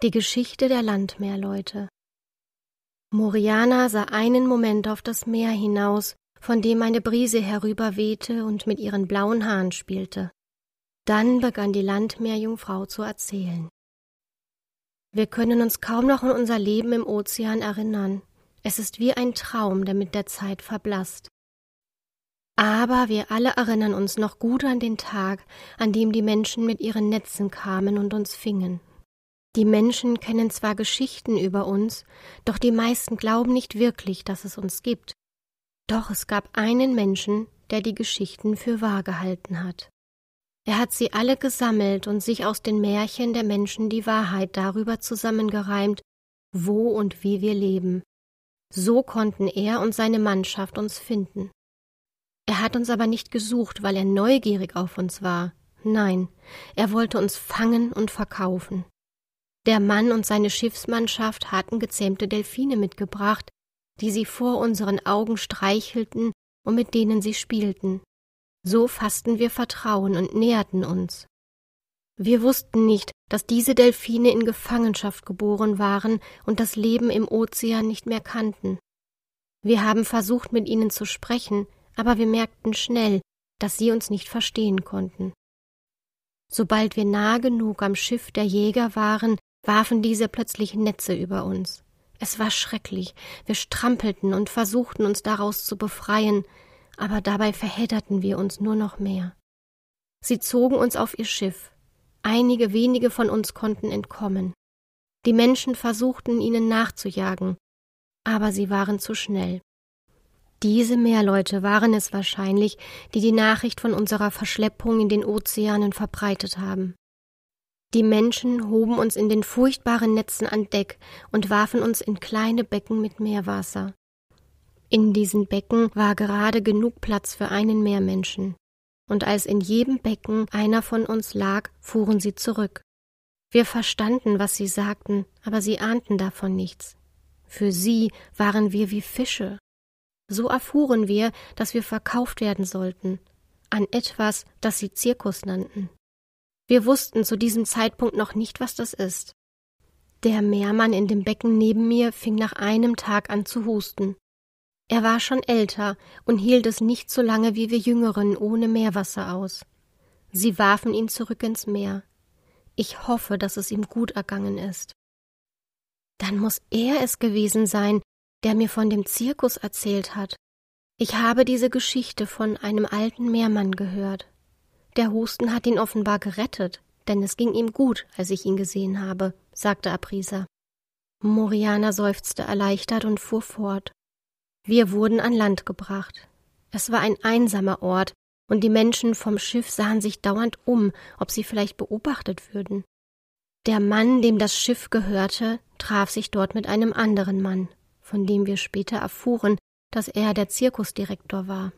Die Geschichte der Landmeerleute Moriana sah einen Moment auf das Meer hinaus, von dem eine Brise herüberwehte und mit ihren blauen Haaren spielte. Dann begann die Landmeerjungfrau zu erzählen. Wir können uns kaum noch an unser Leben im Ozean erinnern. Es ist wie ein Traum, der mit der Zeit verblasst. Aber wir alle erinnern uns noch gut an den Tag, an dem die Menschen mit ihren Netzen kamen und uns fingen. Die Menschen kennen zwar Geschichten über uns, doch die meisten glauben nicht wirklich, dass es uns gibt. Doch es gab einen Menschen, der die Geschichten für wahr gehalten hat. Er hat sie alle gesammelt und sich aus den Märchen der Menschen die Wahrheit darüber zusammengereimt, wo und wie wir leben. So konnten er und seine Mannschaft uns finden. Er hat uns aber nicht gesucht, weil er neugierig auf uns war. Nein, er wollte uns fangen und verkaufen. Der Mann und seine Schiffsmannschaft hatten gezähmte Delfine mitgebracht, die sie vor unseren Augen streichelten und mit denen sie spielten. So fassten wir Vertrauen und näherten uns. Wir wussten nicht, dass diese Delfine in Gefangenschaft geboren waren und das Leben im Ozean nicht mehr kannten. Wir haben versucht, mit ihnen zu sprechen, aber wir merkten schnell, dass sie uns nicht verstehen konnten. Sobald wir nah genug am Schiff der Jäger waren, warfen diese plötzlich Netze über uns. Es war schrecklich, wir strampelten und versuchten uns daraus zu befreien, aber dabei verhedderten wir uns nur noch mehr. Sie zogen uns auf ihr Schiff. Einige wenige von uns konnten entkommen. Die Menschen versuchten ihnen nachzujagen, aber sie waren zu schnell. Diese Meerleute waren es wahrscheinlich, die die Nachricht von unserer Verschleppung in den Ozeanen verbreitet haben. Die Menschen hoben uns in den furchtbaren Netzen an Deck und warfen uns in kleine Becken mit Meerwasser. In diesen Becken war gerade genug Platz für einen Meermenschen. Und als in jedem Becken einer von uns lag, fuhren sie zurück. Wir verstanden, was sie sagten, aber sie ahnten davon nichts. Für sie waren wir wie Fische. So erfuhren wir, dass wir verkauft werden sollten, an etwas, das sie Zirkus nannten. Wir wussten zu diesem Zeitpunkt noch nicht, was das ist. Der Meermann in dem Becken neben mir fing nach einem Tag an zu husten. Er war schon älter und hielt es nicht so lange wie wir Jüngeren ohne Meerwasser aus. Sie warfen ihn zurück ins Meer. Ich hoffe, dass es ihm gut ergangen ist. Dann muss er es gewesen sein, der mir von dem Zirkus erzählt hat. Ich habe diese Geschichte von einem alten Meermann gehört. Der Husten hat ihn offenbar gerettet, denn es ging ihm gut, als ich ihn gesehen habe, sagte Aprisa. Moriana seufzte erleichtert und fuhr fort. Wir wurden an Land gebracht. Es war ein einsamer Ort, und die Menschen vom Schiff sahen sich dauernd um, ob sie vielleicht beobachtet würden. Der Mann, dem das Schiff gehörte, traf sich dort mit einem anderen Mann, von dem wir später erfuhren, dass er der Zirkusdirektor war.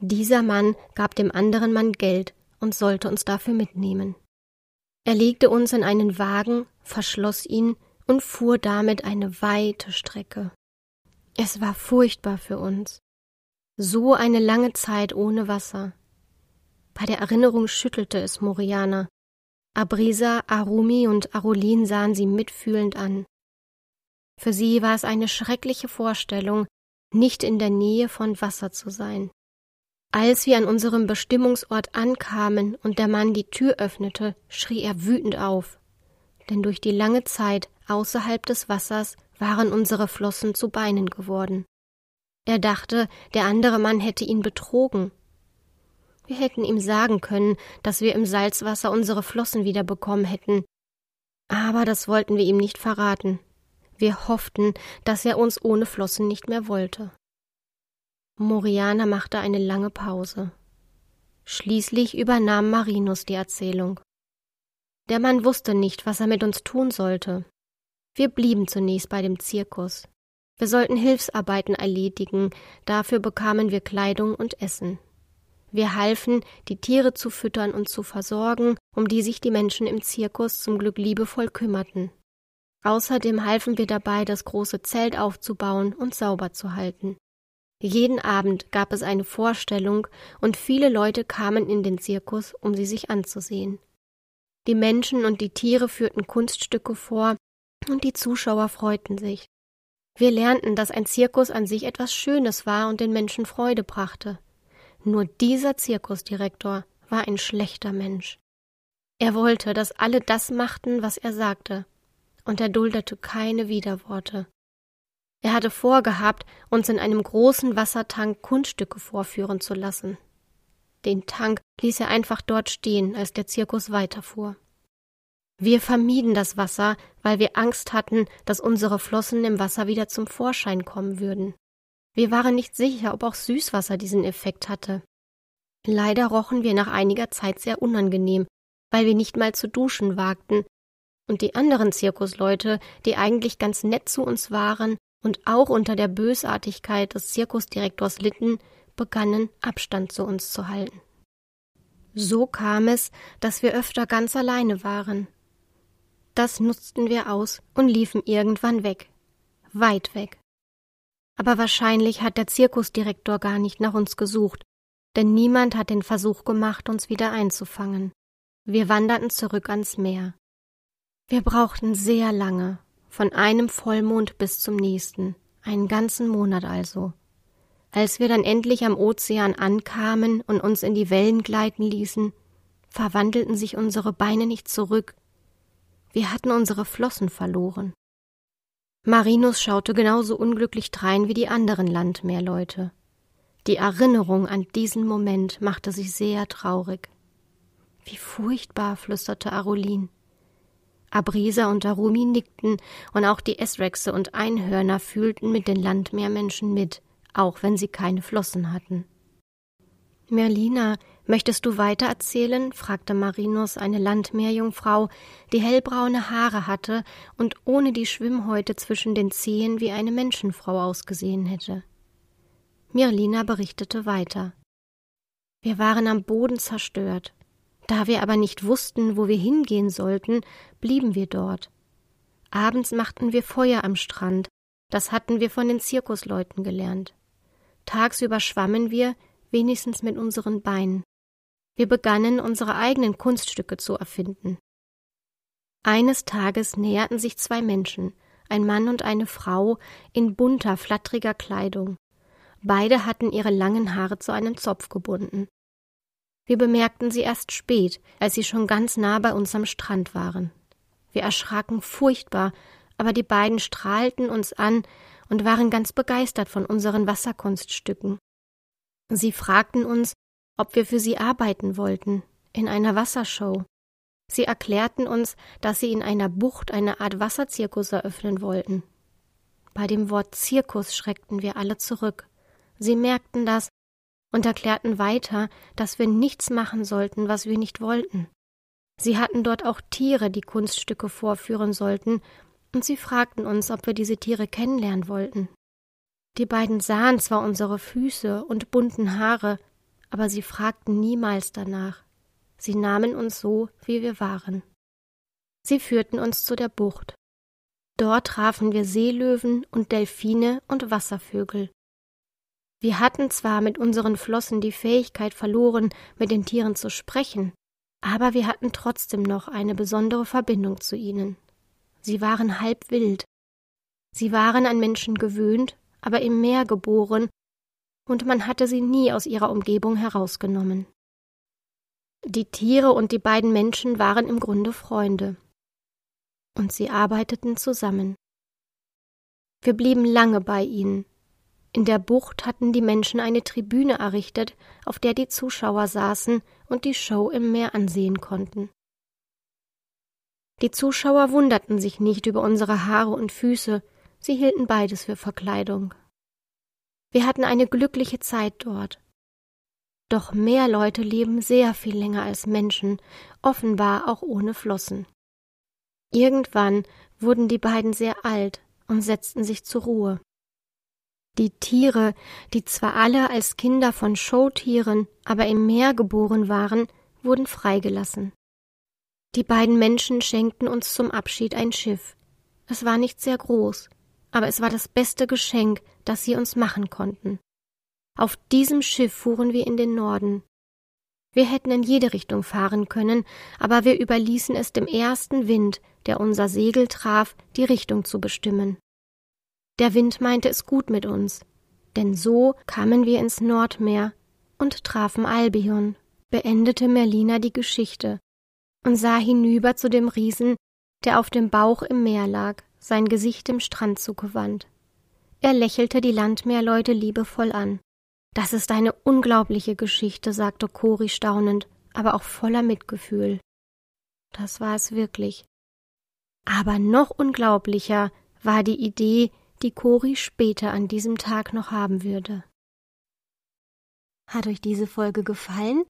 Dieser Mann gab dem anderen Mann Geld und sollte uns dafür mitnehmen. Er legte uns in einen Wagen, verschloss ihn und fuhr damit eine weite Strecke. Es war furchtbar für uns. So eine lange Zeit ohne Wasser. Bei der Erinnerung schüttelte es Moriana. Abrisa, Arumi und Arulin sahen sie mitfühlend an. Für sie war es eine schreckliche Vorstellung, nicht in der Nähe von Wasser zu sein. Als wir an unserem Bestimmungsort ankamen und der Mann die Tür öffnete, schrie er wütend auf. Denn durch die lange Zeit außerhalb des Wassers waren unsere Flossen zu Beinen geworden. Er dachte, der andere Mann hätte ihn betrogen. Wir hätten ihm sagen können, dass wir im Salzwasser unsere Flossen wieder bekommen hätten. Aber das wollten wir ihm nicht verraten. Wir hofften, dass er uns ohne Flossen nicht mehr wollte. Moriana machte eine lange Pause. Schließlich übernahm Marinus die Erzählung. Der Mann wusste nicht, was er mit uns tun sollte. Wir blieben zunächst bei dem Zirkus. Wir sollten Hilfsarbeiten erledigen, dafür bekamen wir Kleidung und Essen. Wir halfen, die Tiere zu füttern und zu versorgen, um die sich die Menschen im Zirkus zum Glück liebevoll kümmerten. Außerdem halfen wir dabei, das große Zelt aufzubauen und sauber zu halten. Jeden Abend gab es eine Vorstellung und viele Leute kamen in den Zirkus, um sie sich anzusehen. Die Menschen und die Tiere führten Kunststücke vor und die Zuschauer freuten sich. Wir lernten, dass ein Zirkus an sich etwas Schönes war und den Menschen Freude brachte. Nur dieser Zirkusdirektor war ein schlechter Mensch. Er wollte, dass alle das machten, was er sagte, und er duldete keine Widerworte. Er hatte vorgehabt, uns in einem großen Wassertank Kunststücke vorführen zu lassen. Den Tank ließ er einfach dort stehen, als der Zirkus weiterfuhr. Wir vermieden das Wasser, weil wir Angst hatten, dass unsere Flossen im Wasser wieder zum Vorschein kommen würden. Wir waren nicht sicher, ob auch Süßwasser diesen Effekt hatte. Leider rochen wir nach einiger Zeit sehr unangenehm, weil wir nicht mal zu duschen wagten, und die anderen Zirkusleute, die eigentlich ganz nett zu uns waren und auch unter der Bösartigkeit des Zirkusdirektors litten, begannen Abstand zu uns zu halten. So kam es, dass wir öfter ganz alleine waren. Das nutzten wir aus und liefen irgendwann weg, weit weg. Aber wahrscheinlich hat der Zirkusdirektor gar nicht nach uns gesucht, denn niemand hat den Versuch gemacht, uns wieder einzufangen. Wir wanderten zurück ans Meer. Wir brauchten sehr lange, von einem Vollmond bis zum nächsten, einen ganzen Monat also. Als wir dann endlich am Ozean ankamen und uns in die Wellen gleiten ließen, verwandelten sich unsere Beine nicht zurück. Wir hatten unsere Flossen verloren. Marinus schaute genauso unglücklich drein wie die anderen Landmeerleute. Die Erinnerung an diesen Moment machte sich sehr traurig. Wie furchtbar, flüsterte Arolin. Abrisa und Arumi nickten, und auch die Esrexe und Einhörner fühlten mit den Landmeermenschen mit, auch wenn sie keine Flossen hatten. Merlina, möchtest du weiter erzählen? fragte Marinus eine Landmeerjungfrau, die hellbraune Haare hatte und ohne die Schwimmhäute zwischen den Zehen wie eine Menschenfrau ausgesehen hätte. Mirlina berichtete weiter. Wir waren am Boden zerstört. Da wir aber nicht wussten, wo wir hingehen sollten, blieben wir dort. Abends machten wir Feuer am Strand, das hatten wir von den Zirkusleuten gelernt. Tagsüber schwammen wir, wenigstens mit unseren Beinen. Wir begannen, unsere eigenen Kunststücke zu erfinden. Eines Tages näherten sich zwei Menschen, ein Mann und eine Frau, in bunter, flatteriger Kleidung. Beide hatten ihre langen Haare zu einem Zopf gebunden. Wir bemerkten sie erst spät, als sie schon ganz nah bei uns am Strand waren. Wir erschraken furchtbar, aber die beiden strahlten uns an und waren ganz begeistert von unseren Wasserkunststücken. Sie fragten uns, ob wir für sie arbeiten wollten, in einer Wassershow. Sie erklärten uns, dass sie in einer Bucht eine Art Wasserzirkus eröffnen wollten. Bei dem Wort Zirkus schreckten wir alle zurück. Sie merkten das und erklärten weiter, dass wir nichts machen sollten, was wir nicht wollten. Sie hatten dort auch Tiere, die Kunststücke vorführen sollten, und sie fragten uns, ob wir diese Tiere kennenlernen wollten. Die beiden sahen zwar unsere Füße und bunten Haare, aber sie fragten niemals danach. Sie nahmen uns so, wie wir waren. Sie führten uns zu der Bucht. Dort trafen wir Seelöwen und Delfine und Wasservögel. Wir hatten zwar mit unseren Flossen die Fähigkeit verloren, mit den Tieren zu sprechen, aber wir hatten trotzdem noch eine besondere Verbindung zu ihnen. Sie waren halb wild. Sie waren an Menschen gewöhnt, aber im Meer geboren, und man hatte sie nie aus ihrer Umgebung herausgenommen. Die Tiere und die beiden Menschen waren im Grunde Freunde. Und sie arbeiteten zusammen. Wir blieben lange bei ihnen, in der Bucht hatten die Menschen eine Tribüne errichtet, auf der die Zuschauer saßen und die Show im Meer ansehen konnten. Die Zuschauer wunderten sich nicht über unsere Haare und Füße, sie hielten beides für Verkleidung. Wir hatten eine glückliche Zeit dort. Doch Meerleute leben sehr viel länger als Menschen, offenbar auch ohne Flossen. Irgendwann wurden die beiden sehr alt und setzten sich zur Ruhe. Die Tiere, die zwar alle als Kinder von Showtieren, aber im Meer geboren waren, wurden freigelassen. Die beiden Menschen schenkten uns zum Abschied ein Schiff. Es war nicht sehr groß, aber es war das beste Geschenk, das sie uns machen konnten. Auf diesem Schiff fuhren wir in den Norden. Wir hätten in jede Richtung fahren können, aber wir überließen es dem ersten Wind, der unser Segel traf, die Richtung zu bestimmen. Der Wind meinte es gut mit uns, denn so kamen wir ins Nordmeer und trafen Albion, beendete Merlina die Geschichte und sah hinüber zu dem Riesen, der auf dem Bauch im Meer lag, sein Gesicht dem Strand zugewandt. Er lächelte die Landmeerleute liebevoll an. Das ist eine unglaubliche Geschichte, sagte Cori staunend, aber auch voller Mitgefühl. Das war es wirklich. Aber noch unglaublicher war die Idee, die Cori später an diesem Tag noch haben würde. Hat euch diese Folge gefallen?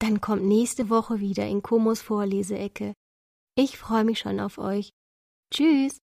Dann kommt nächste Woche wieder in Komos Vorleseecke. Ich freue mich schon auf euch. Tschüss!